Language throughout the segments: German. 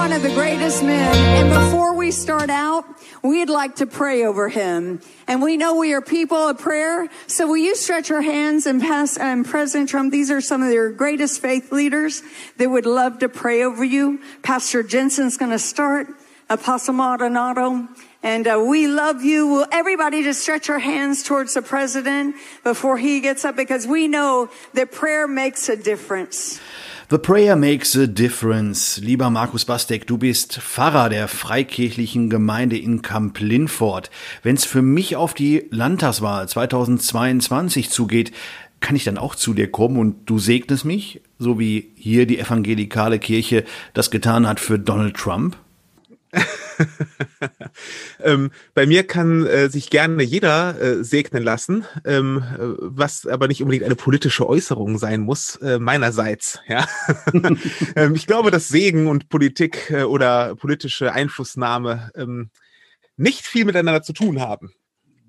one of the greatest men. And before we start out, we'd like to pray over him. And we know we are people of prayer. So will you stretch your hands and pass, um, President Trump, these are some of your greatest faith leaders that would love to pray over you. Pastor Jensen's going to start. Apostle Maldonado. And uh, we love you. Will everybody just stretch our hands towards the president before he gets up? Because we know that prayer makes a difference. The Prayer Makes a Difference. Lieber Markus Bastek, du bist Pfarrer der freikirchlichen Gemeinde in Kamp Linford. Wenn es für mich auf die Landtagswahl 2022 zugeht, kann ich dann auch zu dir kommen und du segnest mich, so wie hier die evangelikale Kirche das getan hat für Donald Trump? ähm, bei mir kann äh, sich gerne jeder äh, segnen lassen, ähm, äh, was aber nicht unbedingt eine politische Äußerung sein muss, äh, meinerseits. Ja? ähm, ich glaube, dass Segen und Politik äh, oder politische Einflussnahme ähm, nicht viel miteinander zu tun haben.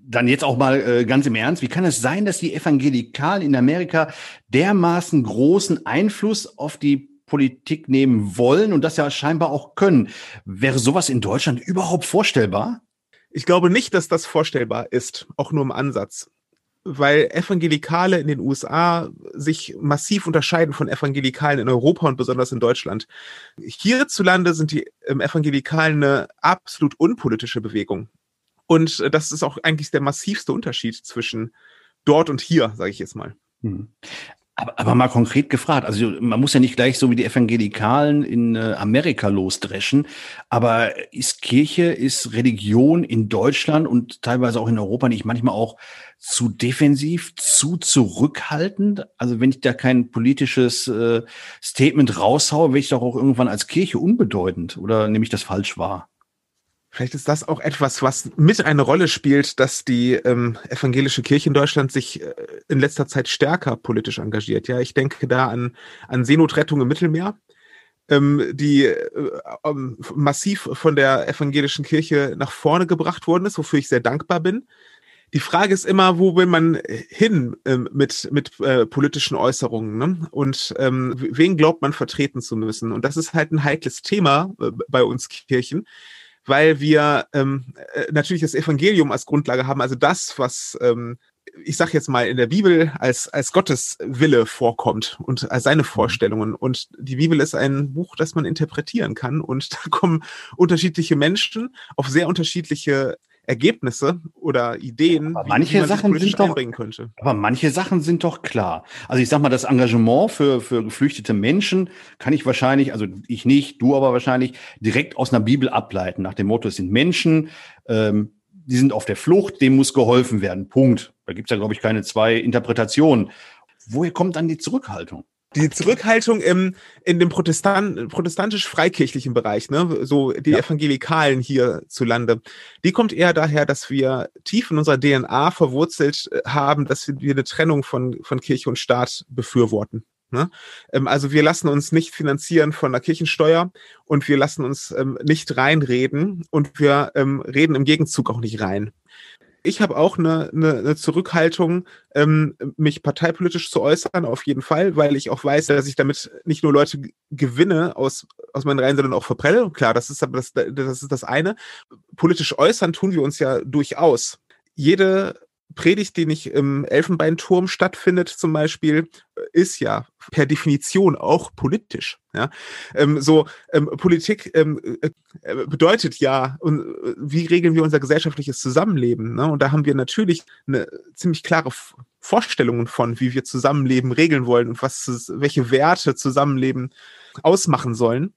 Dann jetzt auch mal äh, ganz im Ernst, wie kann es sein, dass die Evangelikalen in Amerika dermaßen großen Einfluss auf die Politik nehmen wollen und das ja scheinbar auch können. Wäre sowas in Deutschland überhaupt vorstellbar? Ich glaube nicht, dass das vorstellbar ist, auch nur im Ansatz. Weil Evangelikale in den USA sich massiv unterscheiden von Evangelikalen in Europa und besonders in Deutschland. Hierzulande sind die ähm, Evangelikalen eine absolut unpolitische Bewegung. Und äh, das ist auch eigentlich der massivste Unterschied zwischen dort und hier, sage ich jetzt mal. Aber, aber mal konkret gefragt, also man muss ja nicht gleich so wie die Evangelikalen in äh, Amerika losdreschen, aber ist Kirche, ist Religion in Deutschland und teilweise auch in Europa nicht manchmal auch zu defensiv, zu zurückhaltend? Also wenn ich da kein politisches äh, Statement raushaue, werde ich doch auch irgendwann als Kirche unbedeutend oder nehme ich das falsch wahr? Vielleicht ist das auch etwas, was mit eine Rolle spielt, dass die ähm, evangelische Kirche in Deutschland sich äh, in letzter Zeit stärker politisch engagiert. Ja, ich denke da an, an Seenotrettung im Mittelmeer, ähm, die äh, ähm, massiv von der evangelischen Kirche nach vorne gebracht worden ist, wofür ich sehr dankbar bin. Die Frage ist immer, wo will man hin ähm, mit, mit äh, politischen Äußerungen ne? und ähm, wen glaubt man vertreten zu müssen? Und das ist halt ein heikles Thema äh, bei uns Kirchen weil wir ähm, äh, natürlich das Evangelium als Grundlage haben, also das, was ähm, ich sage jetzt mal in der Bibel als als Gottes Wille vorkommt und als seine mhm. Vorstellungen und die Bibel ist ein Buch, das man interpretieren kann und da kommen unterschiedliche Menschen auf sehr unterschiedliche Ergebnisse oder Ideen, aber manche wie, Sachen sind doch, könnte. Aber manche Sachen sind doch klar. Also ich sag mal, das Engagement für, für geflüchtete Menschen kann ich wahrscheinlich, also ich nicht, du aber wahrscheinlich, direkt aus einer Bibel ableiten. Nach dem Motto, es sind Menschen, ähm, die sind auf der Flucht, dem muss geholfen werden. Punkt. Da gibt's ja, glaube ich, keine zwei Interpretationen. Woher kommt dann die Zurückhaltung? Die Zurückhaltung im, in dem Protestant, protestantisch-freikirchlichen Bereich, ne, so die ja. Evangelikalen hierzulande, die kommt eher daher, dass wir tief in unserer DNA verwurzelt äh, haben, dass wir eine Trennung von, von Kirche und Staat befürworten. Ne? Ähm, also wir lassen uns nicht finanzieren von der Kirchensteuer und wir lassen uns ähm, nicht reinreden und wir ähm, reden im Gegenzug auch nicht rein ich habe auch eine, eine, eine Zurückhaltung, ähm, mich parteipolitisch zu äußern, auf jeden Fall, weil ich auch weiß, dass ich damit nicht nur Leute gewinne aus, aus meinen Reihen, sondern auch verprelle. Klar, das ist aber das, das ist das eine. Politisch äußern tun wir uns ja durchaus. Jede Predigt, die nicht im Elfenbeinturm stattfindet, zum Beispiel, ist ja per Definition auch politisch. Ja, ähm, so ähm, Politik ähm, äh, äh bedeutet ja, und, äh, wie regeln wir unser gesellschaftliches Zusammenleben? Ne? Und da haben wir natürlich eine ziemlich klare Vorstellungen von, wie wir Zusammenleben regeln wollen und was, welche Werte Zusammenleben ausmachen sollen.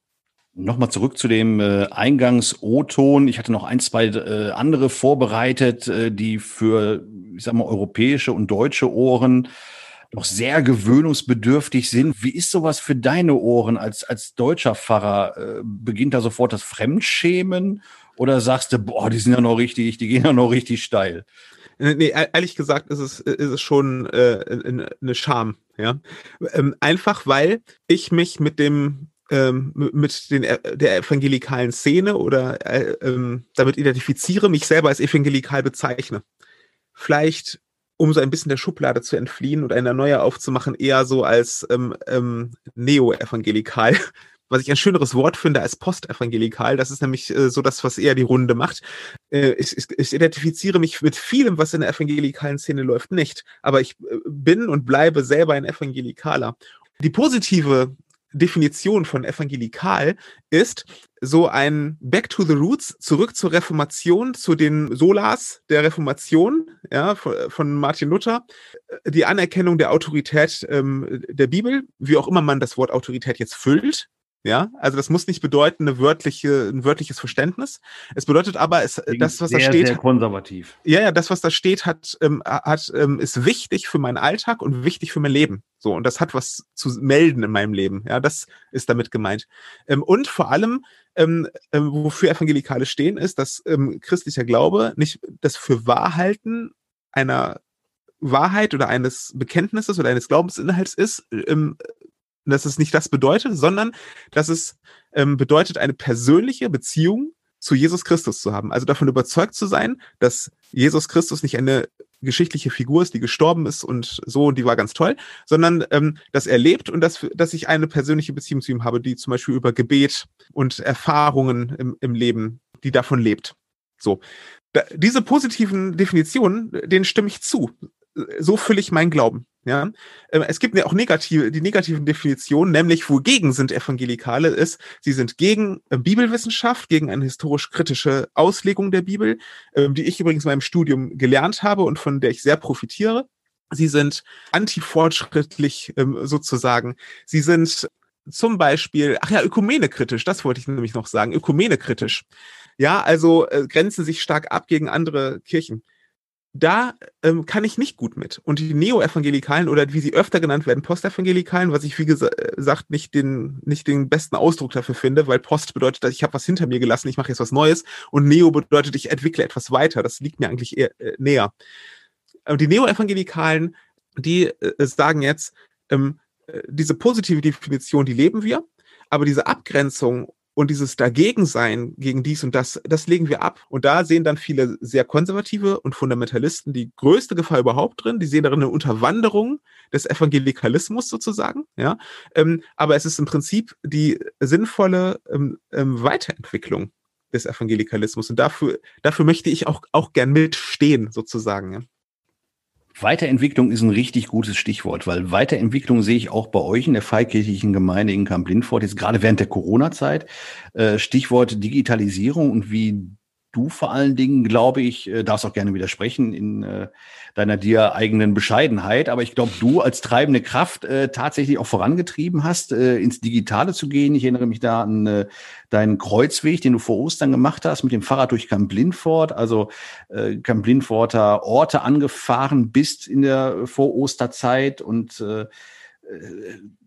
Nochmal zurück zu dem äh, Eingangs-O-Ton. Ich hatte noch ein, zwei äh, andere vorbereitet, äh, die für, ich sag mal, europäische und deutsche Ohren noch sehr gewöhnungsbedürftig sind. Wie ist sowas für deine Ohren als, als deutscher Pfarrer? Äh, beginnt da sofort das Fremdschämen oder sagst du, boah, die sind ja noch richtig, die gehen ja noch richtig steil? Nee, ehrlich gesagt ist es, ist es schon äh, eine Scham, ja. Ähm, einfach weil ich mich mit dem ähm, mit den, äh, der evangelikalen Szene oder äh, ähm, damit identifiziere, mich selber als evangelikal bezeichne. Vielleicht, um so ein bisschen der Schublade zu entfliehen und eine neue aufzumachen, eher so als ähm, ähm, neo-evangelikal, was ich ein schöneres Wort finde als postevangelikal. Das ist nämlich äh, so das, was eher die Runde macht. Äh, ich, ich, ich, identifiziere mich mit vielem, was in der evangelikalen Szene läuft, nicht. Aber ich äh, bin und bleibe selber ein Evangelikaler. Die positive Definition von evangelikal ist so ein Back to the Roots, zurück zur Reformation, zu den Solas der Reformation, ja, von, Martin Luther, die Anerkennung der Autorität ähm, der Bibel, wie auch immer man das Wort Autorität jetzt füllt, ja, also das muss nicht bedeuten eine wörtliche, ein wörtliches Verständnis. Es bedeutet aber, es, das, was sehr, da steht, sehr konservativ. Ja, ja, das, was da steht, hat, ähm, hat ähm, ist wichtig für meinen Alltag und wichtig für mein Leben. So und das hat was zu melden in meinem Leben. Ja, das ist damit gemeint. Ähm, und vor allem, ähm, äh, wofür Evangelikale stehen, ist, dass ähm, christlicher Glaube nicht das für Wahrhalten einer Wahrheit oder eines Bekenntnisses oder eines Glaubensinhalts ist, ähm, dass es nicht das bedeutet, sondern dass es ähm, bedeutet, eine persönliche Beziehung zu Jesus Christus zu haben. Also davon überzeugt zu sein, dass Jesus Christus nicht eine geschichtliche Figur ist, die gestorben ist und so, und die war ganz toll, sondern ähm, dass er lebt und dass, dass ich eine persönliche Beziehung zu ihm habe, die zum Beispiel über Gebet und Erfahrungen im, im Leben, die davon lebt. So. Da, diese positiven Definitionen, denen stimme ich zu. So fülle ich meinen Glauben. Ja, ähm, es gibt ja auch negative, die negativen Definitionen, nämlich wogegen sind Evangelikale ist, sie sind gegen äh, Bibelwissenschaft, gegen eine historisch-kritische Auslegung der Bibel, ähm, die ich übrigens in meinem Studium gelernt habe und von der ich sehr profitiere. Sie sind antifortschrittlich ähm, sozusagen. Sie sind zum Beispiel, ach ja, ökumenekritisch, das wollte ich nämlich noch sagen, ökumenekritisch. Ja, also äh, grenzen sich stark ab gegen andere Kirchen da ähm, kann ich nicht gut mit. Und die Neo-Evangelikalen oder wie sie öfter genannt werden, Postevangelikalen, was ich wie gesagt nicht den, nicht den besten Ausdruck dafür finde, weil Post bedeutet, dass ich habe was hinter mir gelassen, ich mache jetzt was Neues und Neo bedeutet, ich entwickle etwas weiter. Das liegt mir eigentlich eher äh, näher. Und die Neo-Evangelikalen, die äh, sagen jetzt, ähm, äh, diese positive Definition, die leben wir, aber diese Abgrenzung und dieses Dagegensein gegen dies und das, das legen wir ab. Und da sehen dann viele sehr konservative und Fundamentalisten die größte Gefahr überhaupt drin. Die sehen darin eine Unterwanderung des Evangelikalismus sozusagen. Ja, ähm, aber es ist im Prinzip die sinnvolle ähm, ähm, Weiterentwicklung des Evangelikalismus. Und dafür, dafür möchte ich auch, auch gern mitstehen sozusagen. Ja. Weiterentwicklung ist ein richtig gutes Stichwort, weil Weiterentwicklung sehe ich auch bei euch in der freikirchlichen Gemeinde in Kamp-Lindfort, jetzt gerade während der Corona-Zeit. Äh, Stichwort Digitalisierung und wie du vor allen Dingen, glaube ich, äh, darfst auch gerne widersprechen in äh, deiner dir eigenen Bescheidenheit, aber ich glaube, du als treibende Kraft äh, tatsächlich auch vorangetrieben hast, äh, ins Digitale zu gehen. Ich erinnere mich da an äh, deinen Kreuzweg, den du vor Ostern gemacht hast, mit dem Fahrrad durch Camp Lindfort, also äh, Camp Lindforter Orte angefahren bist in der Vor-Osterzeit und äh, äh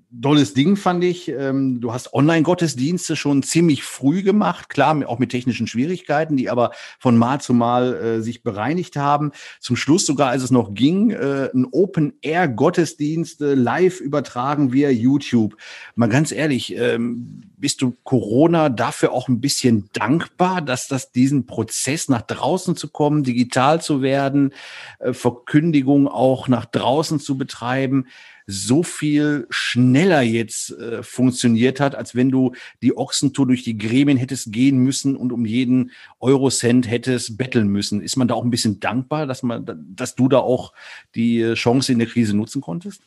dolles Ding, fand ich. Ähm, du hast Online-Gottesdienste schon ziemlich früh gemacht, klar, auch mit technischen Schwierigkeiten, die aber von Mal zu Mal äh, sich bereinigt haben. Zum Schluss sogar, als es noch ging, äh, ein Open-Air-Gottesdienst live übertragen via YouTube. Mal ganz ehrlich, ähm, bist du Corona dafür auch ein bisschen dankbar, dass das diesen Prozess nach draußen zu kommen, digital zu werden, äh, Verkündigung auch nach draußen zu betreiben, so viel schneller jetzt äh, funktioniert hat, als wenn du die Ochsentour durch die Gremien hättest gehen müssen und um jeden Eurocent hättest betteln müssen. Ist man da auch ein bisschen dankbar, dass man, dass du da auch die äh, Chance in der Krise nutzen konntest?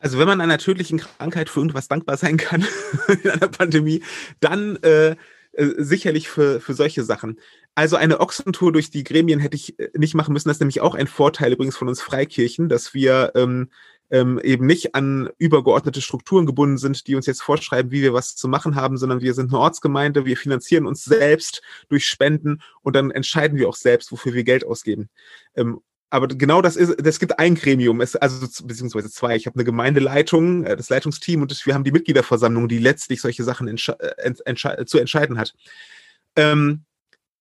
Also wenn man einer tödlichen Krankheit für irgendwas dankbar sein kann in einer Pandemie, dann äh, äh, sicherlich für, für solche Sachen. Also eine Ochsentour durch die Gremien hätte ich äh, nicht machen müssen. Das ist nämlich auch ein Vorteil übrigens von uns Freikirchen, dass wir ähm, ähm, eben nicht an übergeordnete Strukturen gebunden sind, die uns jetzt vorschreiben, wie wir was zu machen haben, sondern wir sind eine Ortsgemeinde, wir finanzieren uns selbst durch Spenden und dann entscheiden wir auch selbst, wofür wir Geld ausgeben. Ähm, aber genau das ist, es gibt ein Gremium, es, also beziehungsweise zwei. Ich habe eine Gemeindeleitung, äh, das Leitungsteam und wir haben die Mitgliederversammlung, die letztlich solche Sachen entsche äh, entsche zu entscheiden hat. Ähm,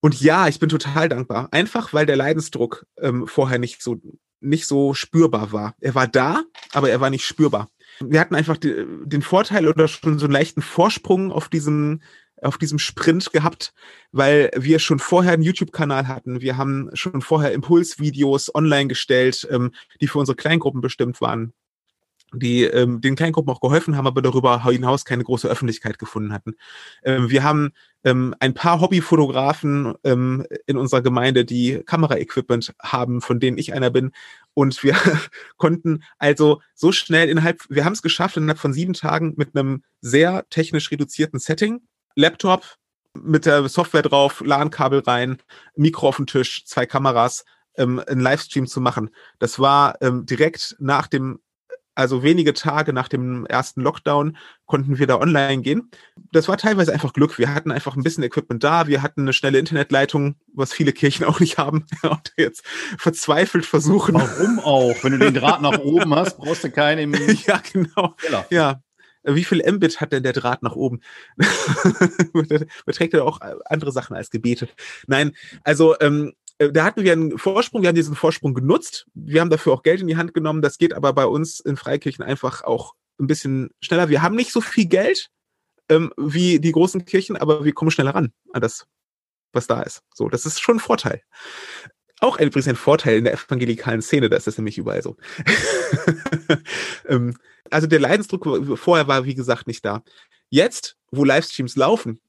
und ja, ich bin total dankbar. Einfach weil der Leidensdruck ähm, vorher nicht so nicht so spürbar war. Er war da, aber er war nicht spürbar. Wir hatten einfach die, den Vorteil oder schon so einen leichten Vorsprung auf diesem auf diesem Sprint gehabt, weil wir schon vorher einen YouTube-Kanal hatten. Wir haben schon vorher Impulsvideos online gestellt, ähm, die für unsere Kleingruppen bestimmt waren. Die ähm, den Kleingruppen auch geholfen haben, aber darüber hinaus keine große Öffentlichkeit gefunden hatten. Ähm, wir haben ähm, ein paar Hobbyfotografen ähm, in unserer Gemeinde, die Kameraequipment haben, von denen ich einer bin. Und wir konnten also so schnell innerhalb, wir haben es geschafft, innerhalb von sieben Tagen mit einem sehr technisch reduzierten Setting, Laptop mit der Software drauf, LAN-Kabel rein, Mikro auf den Tisch, zwei Kameras, ähm, einen Livestream zu machen. Das war ähm, direkt nach dem also wenige Tage nach dem ersten Lockdown konnten wir da online gehen. Das war teilweise einfach Glück. Wir hatten einfach ein bisschen Equipment da. Wir hatten eine schnelle Internetleitung, was viele Kirchen auch nicht haben. Und jetzt verzweifelt versuchen. Warum auch? Wenn du den Draht nach oben hast, brauchst du keinen im Ja, genau. Keller. Ja. Wie viel Mbit hat denn der Draht nach oben? Beträgt er auch andere Sachen als Gebete? Nein, also ähm, äh, da hatten wir einen Vorsprung, wir haben diesen Vorsprung genutzt. Wir haben dafür auch Geld in die Hand genommen. Das geht aber bei uns in Freikirchen einfach auch ein bisschen schneller. Wir haben nicht so viel Geld ähm, wie die großen Kirchen, aber wir kommen schneller ran an das, was da ist. So, das ist schon ein Vorteil. Auch übrigens ein Vorteil in der evangelikalen Szene, da ist das nämlich überall so. ähm, also der Leidensdruck vorher war, wie gesagt, nicht da. Jetzt, wo Livestreams laufen,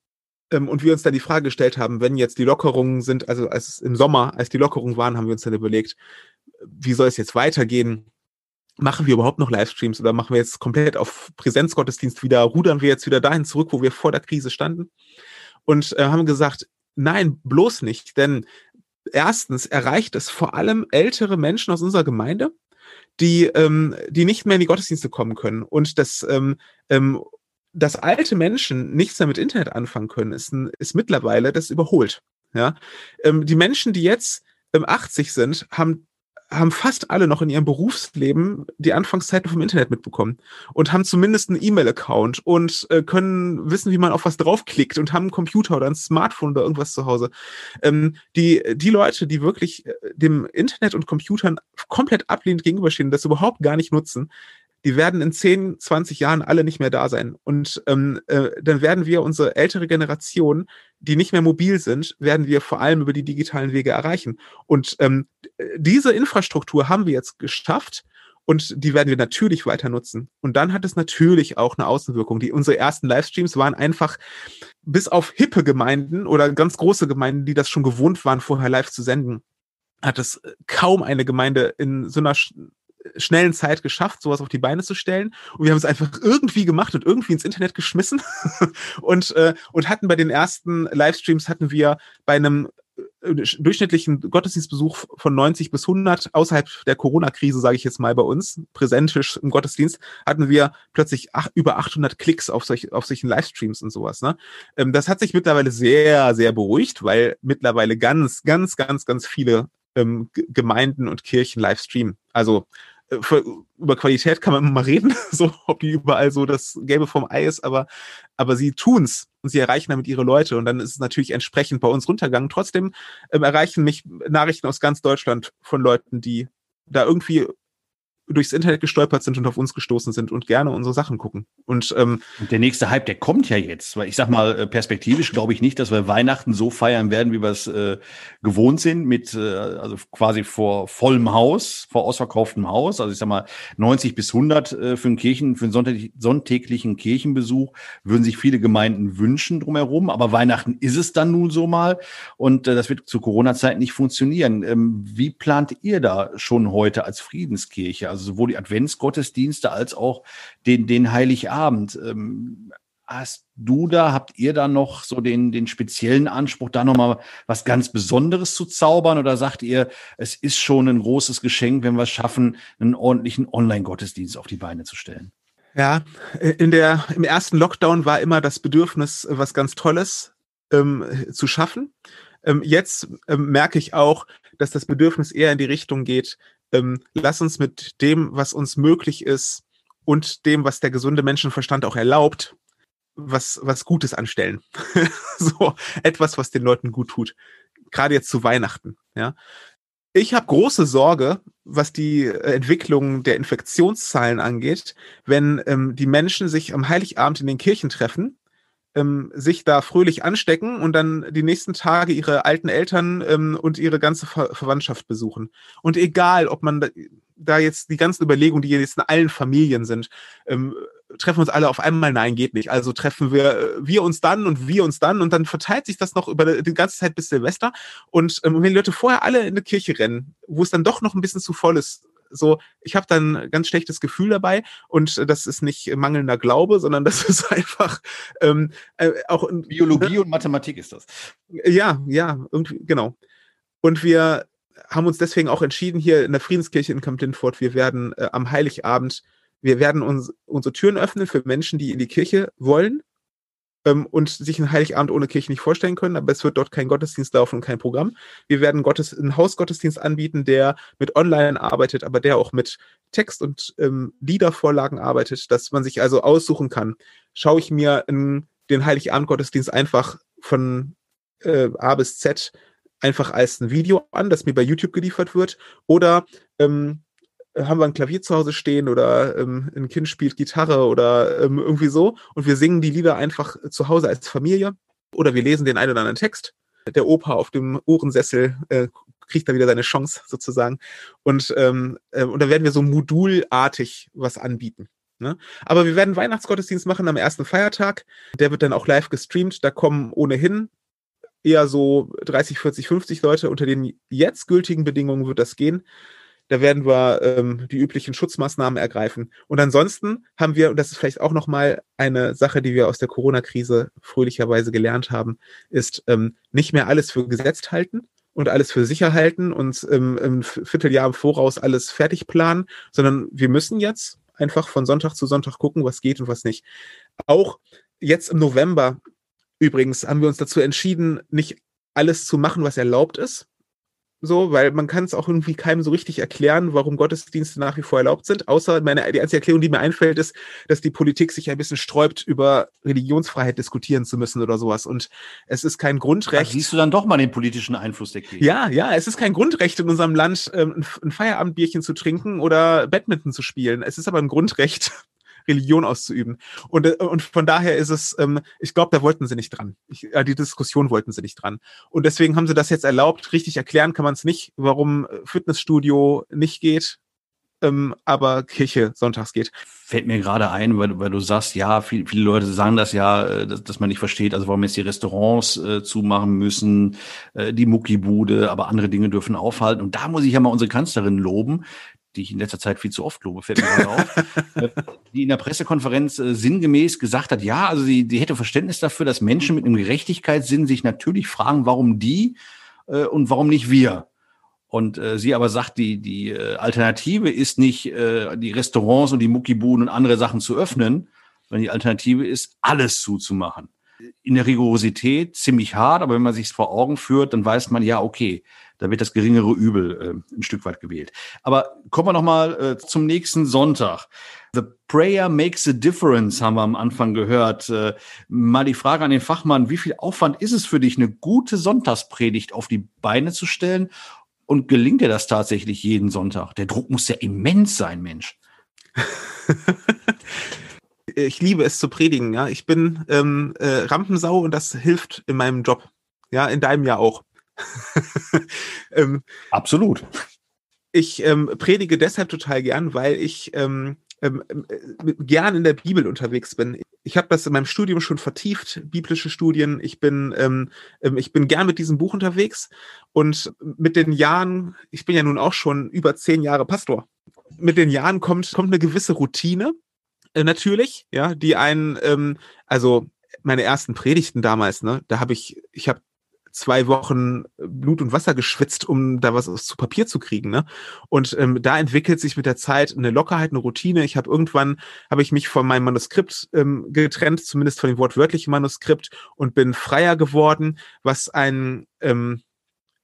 und wir uns dann die Frage gestellt haben, wenn jetzt die Lockerungen sind, also als im Sommer, als die Lockerungen waren, haben wir uns dann überlegt, wie soll es jetzt weitergehen? Machen wir überhaupt noch Livestreams oder machen wir jetzt komplett auf Präsenzgottesdienst wieder, rudern wir jetzt wieder dahin zurück, wo wir vor der Krise standen? Und äh, haben gesagt, nein, bloß nicht, denn erstens erreicht es vor allem ältere Menschen aus unserer Gemeinde, die, ähm, die nicht mehr in die Gottesdienste kommen können. Und das ähm, ähm, dass alte Menschen nichts mehr mit Internet anfangen können, ist, ist mittlerweile das überholt. Ja? Ähm, die Menschen, die jetzt ähm, 80 sind, haben haben fast alle noch in ihrem Berufsleben die Anfangszeiten vom Internet mitbekommen und haben zumindest einen E-Mail-Account und äh, können wissen, wie man auf was draufklickt und haben einen Computer oder ein Smartphone oder irgendwas zu Hause. Ähm, die, die Leute, die wirklich äh, dem Internet und Computern komplett ablehnend gegenüberstehen, das überhaupt gar nicht nutzen, die werden in 10, 20 Jahren alle nicht mehr da sein. Und ähm, äh, dann werden wir unsere ältere Generation, die nicht mehr mobil sind, werden wir vor allem über die digitalen Wege erreichen. Und ähm, diese Infrastruktur haben wir jetzt geschafft. Und die werden wir natürlich weiter nutzen. Und dann hat es natürlich auch eine Außenwirkung. Die, unsere ersten Livestreams waren einfach bis auf hippe Gemeinden oder ganz große Gemeinden, die das schon gewohnt waren, vorher live zu senden, hat es kaum eine Gemeinde in so einer schnellen Zeit geschafft, sowas auf die Beine zu stellen. Und wir haben es einfach irgendwie gemacht und irgendwie ins Internet geschmissen und, äh, und hatten bei den ersten Livestreams hatten wir bei einem äh, durchschnittlichen Gottesdienstbesuch von 90 bis 100 außerhalb der Corona-Krise, sage ich jetzt mal bei uns, präsentisch im Gottesdienst, hatten wir plötzlich ach, über 800 Klicks auf, solch, auf solchen Livestreams und sowas. Ne? Ähm, das hat sich mittlerweile sehr, sehr beruhigt, weil mittlerweile ganz, ganz, ganz, ganz viele ähm, Gemeinden und Kirchen live streamen. Also äh, für, über Qualität kann man immer mal reden, so ob die überall so das Gelbe vom Ei ist, aber, aber sie tun's und sie erreichen damit ihre Leute und dann ist es natürlich entsprechend bei uns runtergegangen. Trotzdem ähm, erreichen mich Nachrichten aus ganz Deutschland von Leuten, die da irgendwie durchs Internet gestolpert sind und auf uns gestoßen sind und gerne unsere Sachen gucken. Und, ähm, und der nächste Hype, der kommt ja jetzt, weil ich sag mal, äh, perspektivisch glaube ich nicht, dass wir Weihnachten so feiern werden, wie wir es äh, gewohnt sind, mit äh, also quasi vor vollem Haus, vor ausverkauftem Haus. Also ich sag mal, 90 bis 100 äh, für einen Kirchen, für einen sonntäglichen, sonntäglichen Kirchenbesuch würden sich viele Gemeinden wünschen drumherum. Aber Weihnachten ist es dann nun so mal und äh, das wird zu Corona-Zeiten nicht funktionieren. Ähm, wie plant ihr da schon heute als Friedenskirche? Also also sowohl die Adventsgottesdienste als auch den, den Heiligabend. Ähm, hast du da, habt ihr da noch so den, den speziellen Anspruch, da nochmal was ganz Besonderes zu zaubern? Oder sagt ihr, es ist schon ein großes Geschenk, wenn wir es schaffen, einen ordentlichen Online-Gottesdienst auf die Beine zu stellen? Ja, in der, im ersten Lockdown war immer das Bedürfnis, was ganz Tolles ähm, zu schaffen. Ähm, jetzt ähm, merke ich auch, dass das Bedürfnis eher in die Richtung geht, ähm, lass uns mit dem, was uns möglich ist und dem, was der gesunde Menschenverstand auch erlaubt, was, was Gutes anstellen. so etwas, was den Leuten gut tut. Gerade jetzt zu Weihnachten, ja. Ich habe große Sorge, was die Entwicklung der Infektionszahlen angeht, wenn ähm, die Menschen sich am Heiligabend in den Kirchen treffen, ähm, sich da fröhlich anstecken und dann die nächsten Tage ihre alten Eltern ähm, und ihre ganze Ver Verwandtschaft besuchen. Und egal, ob man da, da, jetzt die ganzen Überlegungen, die jetzt in allen Familien sind, ähm, treffen uns alle auf einmal, nein, geht nicht. Also treffen wir äh, wir uns dann und wir uns dann und dann verteilt sich das noch über die ganze Zeit bis Silvester. Und ähm, wenn die Leute vorher alle in eine Kirche rennen, wo es dann doch noch ein bisschen zu voll ist, so, ich habe dann ein ganz schlechtes Gefühl dabei und das ist nicht mangelnder Glaube, sondern das ist einfach ähm, äh, auch Biologie und Mathematik ist das. Ja, ja, irgendwie genau. Und wir haben uns deswegen auch entschieden hier in der Friedenskirche in Camp Lindfort, wir werden äh, am Heiligabend, wir werden uns unsere Türen öffnen für Menschen, die in die Kirche wollen ähm, und sich einen Heiligabend ohne Kirche nicht vorstellen können, aber es wird dort kein Gottesdienst laufen und kein Programm. Wir werden Gottes, einen Hausgottesdienst anbieten, der mit Online arbeitet, aber der auch mit Text und ähm, Liedervorlagen arbeitet, dass man sich also aussuchen kann. Schaue ich mir in, den Heiligabend-Gottesdienst einfach von äh, A bis Z einfach als ein Video an, das mir bei YouTube geliefert wird, oder ähm, haben wir ein Klavier zu Hause stehen oder ähm, ein Kind spielt Gitarre oder ähm, irgendwie so und wir singen die Lieder einfach zu Hause als Familie oder wir lesen den einen oder anderen Text. Der Opa auf dem Ohrensessel äh, kriegt da wieder seine Chance sozusagen und, ähm, äh, und da werden wir so modulartig was anbieten. Ne? Aber wir werden Weihnachtsgottesdienst machen am ersten Feiertag. Der wird dann auch live gestreamt. Da kommen ohnehin eher so 30, 40, 50 Leute. Unter den jetzt gültigen Bedingungen wird das gehen. Da werden wir ähm, die üblichen Schutzmaßnahmen ergreifen. Und ansonsten haben wir, und das ist vielleicht auch nochmal eine Sache, die wir aus der Corona-Krise fröhlicherweise gelernt haben, ist ähm, nicht mehr alles für gesetzt halten und alles für sicher halten und ähm, im Vierteljahr im Voraus alles fertig planen, sondern wir müssen jetzt einfach von Sonntag zu Sonntag gucken, was geht und was nicht. Auch jetzt im November übrigens haben wir uns dazu entschieden, nicht alles zu machen, was erlaubt ist, so, weil man kann es auch irgendwie keinem so richtig erklären, warum Gottesdienste nach wie vor erlaubt sind. Außer meine, die einzige Erklärung, die mir einfällt, ist, dass die Politik sich ein bisschen sträubt, über Religionsfreiheit diskutieren zu müssen oder sowas. Und es ist kein Grundrecht. Da siehst du dann doch mal den politischen Einfluss der Kirche. Ja, ja, es ist kein Grundrecht in unserem Land, ähm, ein Feierabendbierchen zu trinken oder Badminton zu spielen. Es ist aber ein Grundrecht, Religion auszuüben. Und, äh, und von daher ist es, ähm, ich glaube, da wollten sie nicht dran. Ich, äh, die Diskussion wollten sie nicht dran. Und deswegen haben sie das jetzt erlaubt. Richtig erklären kann man es nicht, warum äh, Fitnessstudio nicht geht. Ähm, aber Kirche sonntags geht. Fällt mir gerade ein, weil, weil du sagst, ja, viel, viele Leute sagen das ja, äh, dass, dass man nicht versteht, also warum jetzt die Restaurants äh, zumachen müssen, äh, die Muckibude, aber andere Dinge dürfen aufhalten. Und da muss ich ja mal unsere Kanzlerin loben, die ich in letzter Zeit viel zu oft lobe, fällt mir gerade auf, äh, die in der Pressekonferenz äh, sinngemäß gesagt hat, ja, also sie, die hätte Verständnis dafür, dass Menschen mit einem Gerechtigkeitssinn sich natürlich fragen, warum die äh, und warum nicht wir. Und äh, sie aber sagt, die, die äh, Alternative ist nicht, äh, die Restaurants und die Muckibuden und andere Sachen zu öffnen, sondern die Alternative ist, alles zuzumachen. In der Rigorosität ziemlich hart, aber wenn man sich vor Augen führt, dann weiß man, ja, okay, da wird das geringere Übel äh, ein Stück weit gewählt. Aber kommen wir nochmal äh, zum nächsten Sonntag. The prayer makes a difference, haben wir am Anfang gehört. Äh, mal die Frage an den Fachmann, wie viel Aufwand ist es für dich, eine gute Sonntagspredigt auf die Beine zu stellen? Und gelingt dir das tatsächlich jeden Sonntag? Der Druck muss ja immens sein, Mensch. ich liebe es zu predigen, ja. Ich bin ähm, äh, Rampensau und das hilft in meinem Job. Ja, in deinem ja auch. ähm, Absolut. Ich ähm, predige deshalb total gern, weil ich ähm, ähm, äh, gern in der Bibel unterwegs bin. Ich habe das in meinem Studium schon vertieft, biblische Studien. Ich bin, ähm, ähm, ich bin gern mit diesem Buch unterwegs und mit den Jahren, ich bin ja nun auch schon über zehn Jahre Pastor. Mit den Jahren kommt kommt eine gewisse Routine, äh, natürlich, ja, die einen, ähm, also meine ersten Predigten damals, ne, da habe ich, ich habe zwei Wochen Blut und Wasser geschwitzt, um da was zu Papier zu kriegen. Ne? Und ähm, da entwickelt sich mit der Zeit eine Lockerheit, eine Routine. Ich habe irgendwann habe ich mich von meinem Manuskript ähm, getrennt, zumindest von dem wortwörtlichen Manuskript, und bin freier geworden, was ein ähm,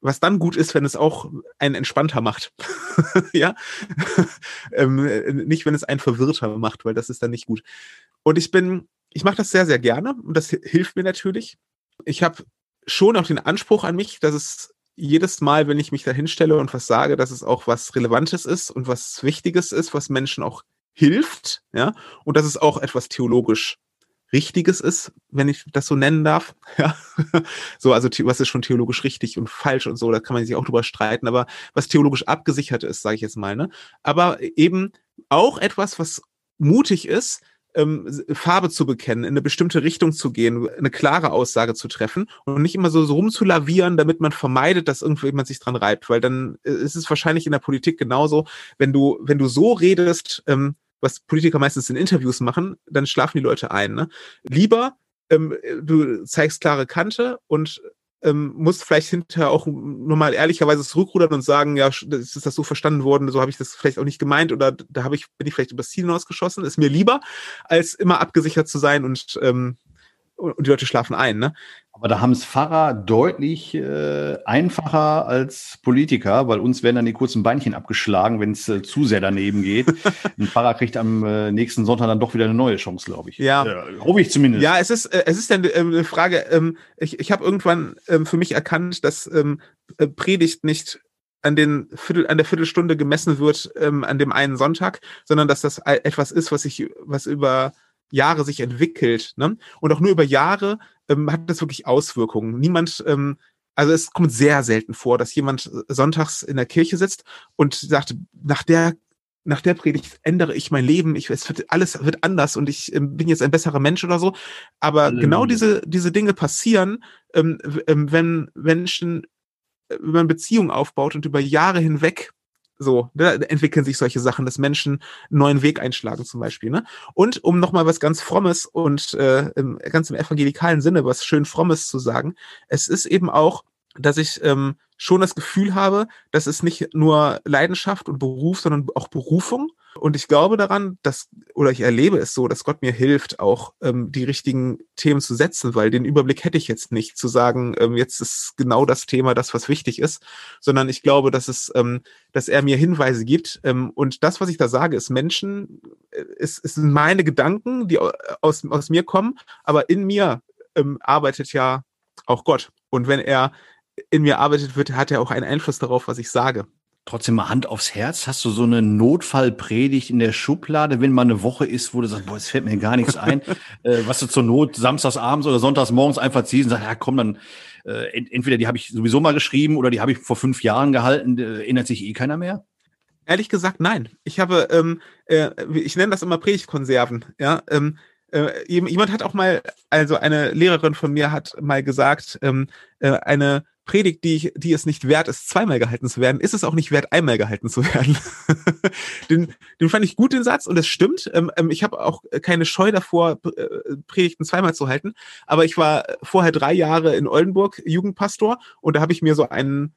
was dann gut ist, wenn es auch einen entspannter macht. ja, ähm, nicht wenn es einen verwirrter macht, weil das ist dann nicht gut. Und ich bin, ich mache das sehr, sehr gerne und das hilft mir natürlich. Ich habe schon auch den Anspruch an mich, dass es jedes Mal, wenn ich mich da hinstelle und was sage, dass es auch was Relevantes ist und was Wichtiges ist, was Menschen auch hilft, ja, und dass es auch etwas theologisch Richtiges ist, wenn ich das so nennen darf. Ja. So, also was ist schon theologisch richtig und falsch und so, da kann man sich auch drüber streiten, aber was theologisch abgesichert ist, sage ich jetzt mal. Ne? Aber eben auch etwas, was mutig ist, ähm, Farbe zu bekennen, in eine bestimmte Richtung zu gehen, eine klare Aussage zu treffen und nicht immer so, so rumzulavieren, damit man vermeidet, dass irgendjemand sich dran reibt, weil dann äh, ist es wahrscheinlich in der Politik genauso, wenn du, wenn du so redest, ähm, was Politiker meistens in Interviews machen, dann schlafen die Leute ein. Ne? Lieber ähm, du zeigst klare Kante und ähm, musst vielleicht hinterher auch nur mal ehrlicherweise zurückrudern und sagen, ja, ist das so verstanden worden, so habe ich das vielleicht auch nicht gemeint oder da habe ich, bin ich vielleicht übers Ziel hinausgeschossen, ist mir lieber, als immer abgesichert zu sein und ähm, und die Leute schlafen ein. Ne? Aber da haben es Pfarrer deutlich äh, einfacher als Politiker, weil uns werden dann die kurzen Beinchen abgeschlagen, wenn es äh, zu sehr daneben geht. Ein Pfarrer kriegt am äh, nächsten Sonntag dann doch wieder eine neue Chance, glaube ich. Ja, äh, hoffe ich zumindest. Ja, es ist äh, es ist dann äh, eine Frage. Ähm, ich ich habe irgendwann ähm, für mich erkannt, dass ähm, äh, Predigt nicht an den Viertel, an der Viertelstunde gemessen wird ähm, an dem einen Sonntag, sondern dass das etwas ist, was ich was über Jahre sich entwickelt. Ne? Und auch nur über Jahre ähm, hat das wirklich Auswirkungen. Niemand, ähm, also es kommt sehr selten vor, dass jemand äh, sonntags in der Kirche sitzt und sagt, nach der nach der Predigt ändere ich mein Leben, ich, es wird, alles wird anders und ich ähm, bin jetzt ein besserer Mensch oder so. Aber Halleluja. genau diese, diese Dinge passieren, ähm, ähm, wenn Menschen, äh, wenn man Beziehungen aufbaut und über Jahre hinweg so, da entwickeln sich solche Sachen, dass Menschen einen neuen Weg einschlagen zum Beispiel. Ne? Und um nochmal was ganz Frommes und äh, im, ganz im evangelikalen Sinne was schön Frommes zu sagen, es ist eben auch, dass ich ähm, schon das Gefühl habe, dass es nicht nur Leidenschaft und Beruf, sondern auch Berufung und ich glaube daran, dass, oder ich erlebe es so, dass Gott mir hilft, auch ähm, die richtigen Themen zu setzen, weil den Überblick hätte ich jetzt nicht, zu sagen, ähm, jetzt ist genau das Thema das, was wichtig ist, sondern ich glaube, dass es, ähm, dass er mir Hinweise gibt. Ähm, und das, was ich da sage, ist Menschen, äh, ist, ist meine Gedanken, die aus, aus mir kommen, aber in mir ähm, arbeitet ja auch Gott. Und wenn er in mir arbeitet wird, hat er auch einen Einfluss darauf, was ich sage. Trotzdem mal Hand aufs Herz. Hast du so eine Notfallpredigt in der Schublade, wenn mal eine Woche ist, wo du sagst, boah, es fällt mir gar nichts ein, äh, was du zur Not samstags abends oder sonntags morgens einfach ziehst und sagst, ja komm, dann äh, entweder die habe ich sowieso mal geschrieben oder die habe ich vor fünf Jahren gehalten, äh, erinnert sich eh keiner mehr? Ehrlich gesagt, nein. Ich habe, ähm, äh, ich nenne das immer Predigtkonserven. Ja, ähm, äh, jemand hat auch mal, also eine Lehrerin von mir hat mal gesagt, ähm, äh, eine Predigt, die, ich, die es nicht wert ist, zweimal gehalten zu werden, ist es auch nicht wert, einmal gehalten zu werden. den, den fand ich gut, den Satz, und es stimmt. Ähm, ähm, ich habe auch keine Scheu davor, äh, Predigten zweimal zu halten. Aber ich war vorher drei Jahre in Oldenburg Jugendpastor und da habe ich mir so einen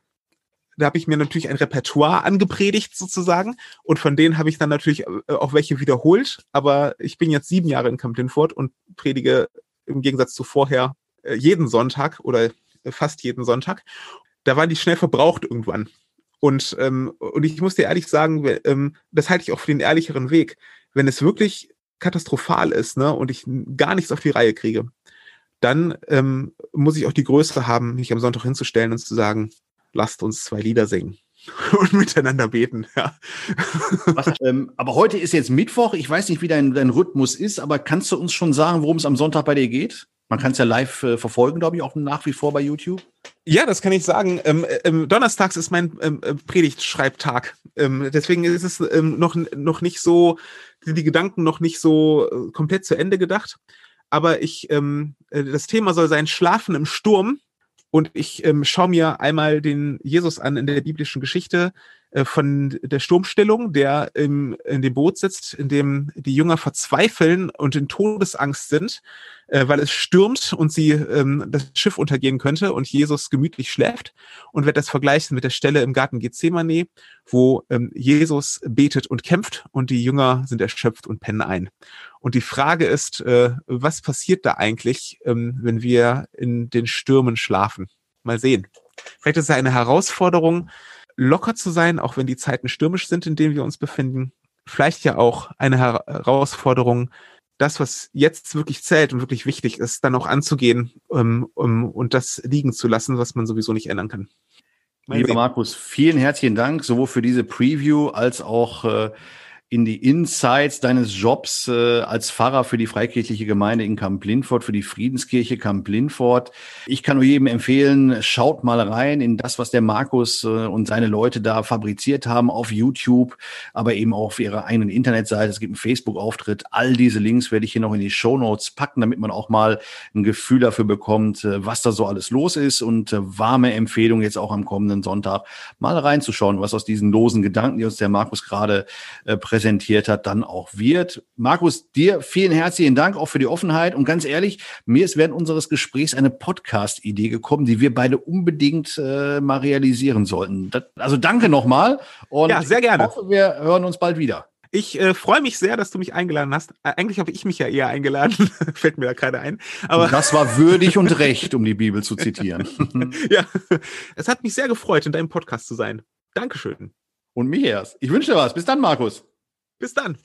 da habe ich mir natürlich ein Repertoire angepredigt sozusagen und von denen habe ich dann natürlich äh, auch welche wiederholt, aber ich bin jetzt sieben Jahre in Camp Linford und predige im Gegensatz zu vorher äh, jeden Sonntag oder fast jeden Sonntag. Da waren die schnell verbraucht irgendwann. Und, ähm, und ich muss dir ehrlich sagen, ähm, das halte ich auch für den ehrlicheren Weg. Wenn es wirklich katastrophal ist ne, und ich gar nichts auf die Reihe kriege, dann ähm, muss ich auch die Größe haben, mich am Sonntag hinzustellen und zu sagen, lasst uns zwei Lieder singen und miteinander beten. Ja. Was, ähm, aber heute ist jetzt Mittwoch. Ich weiß nicht, wie dein, dein Rhythmus ist, aber kannst du uns schon sagen, worum es am Sonntag bei dir geht? Man kann es ja live äh, verfolgen, glaube ich, auch nach wie vor bei YouTube. Ja, das kann ich sagen. Ähm, ähm, donnerstags ist mein ähm, äh, Predigtschreibtag. Ähm, deswegen ist es ähm, noch, noch nicht so, die Gedanken noch nicht so äh, komplett zu Ende gedacht. Aber ich, ähm, äh, das Thema soll sein Schlafen im Sturm. Und ich schaue mir einmal den Jesus an in der biblischen Geschichte von der Sturmstellung, der im, in dem Boot sitzt, in dem die Jünger verzweifeln und in Todesangst sind äh, weil es stürmt und sie ähm, das Schiff untergehen könnte und Jesus gemütlich schläft und wird das vergleichen mit der Stelle im Garten Gethsemane, wo ähm, Jesus betet und kämpft und die Jünger sind erschöpft und pennen ein. Und die Frage ist, äh, was passiert da eigentlich, ähm, wenn wir in den Stürmen schlafen? Mal sehen. Vielleicht ist es eine Herausforderung, locker zu sein, auch wenn die Zeiten stürmisch sind, in denen wir uns befinden. Vielleicht ja auch eine Herausforderung, das, was jetzt wirklich zählt und wirklich wichtig ist, dann auch anzugehen um, um, und das liegen zu lassen, was man sowieso nicht ändern kann. Mein Lieber Markus, vielen herzlichen Dank, sowohl für diese Preview als auch äh, in die Insights deines Jobs äh, als Pfarrer für die freikirchliche Gemeinde in Kamp-Lindfort, für die Friedenskirche Kamp-Lindfort. Ich kann nur jedem empfehlen, schaut mal rein in das, was der Markus äh, und seine Leute da fabriziert haben auf YouTube, aber eben auch auf ihrer eigenen Internetseite. Es gibt einen Facebook-Auftritt. All diese Links werde ich hier noch in die Show Notes packen, damit man auch mal ein Gefühl dafür bekommt, äh, was da so alles los ist und äh, warme Empfehlung jetzt auch am kommenden Sonntag mal reinzuschauen, was aus diesen losen Gedanken, die uns der Markus gerade äh, präsentiert hat, dann auch wird. Markus, dir vielen herzlichen Dank auch für die Offenheit und ganz ehrlich, mir ist während unseres Gesprächs eine Podcast-Idee gekommen, die wir beide unbedingt äh, mal realisieren sollten. Das, also danke nochmal und ja, sehr gerne. ich hoffe, wir hören uns bald wieder. Ich äh, freue mich sehr, dass du mich eingeladen hast. Äh, eigentlich habe ich mich ja eher eingeladen, fällt mir da gerade ein. Aber das war würdig und recht, um die Bibel zu zitieren. ja, es hat mich sehr gefreut, in deinem Podcast zu sein. Dankeschön. Und mich erst. Ich wünsche dir was. Bis dann, Markus. Bis dann.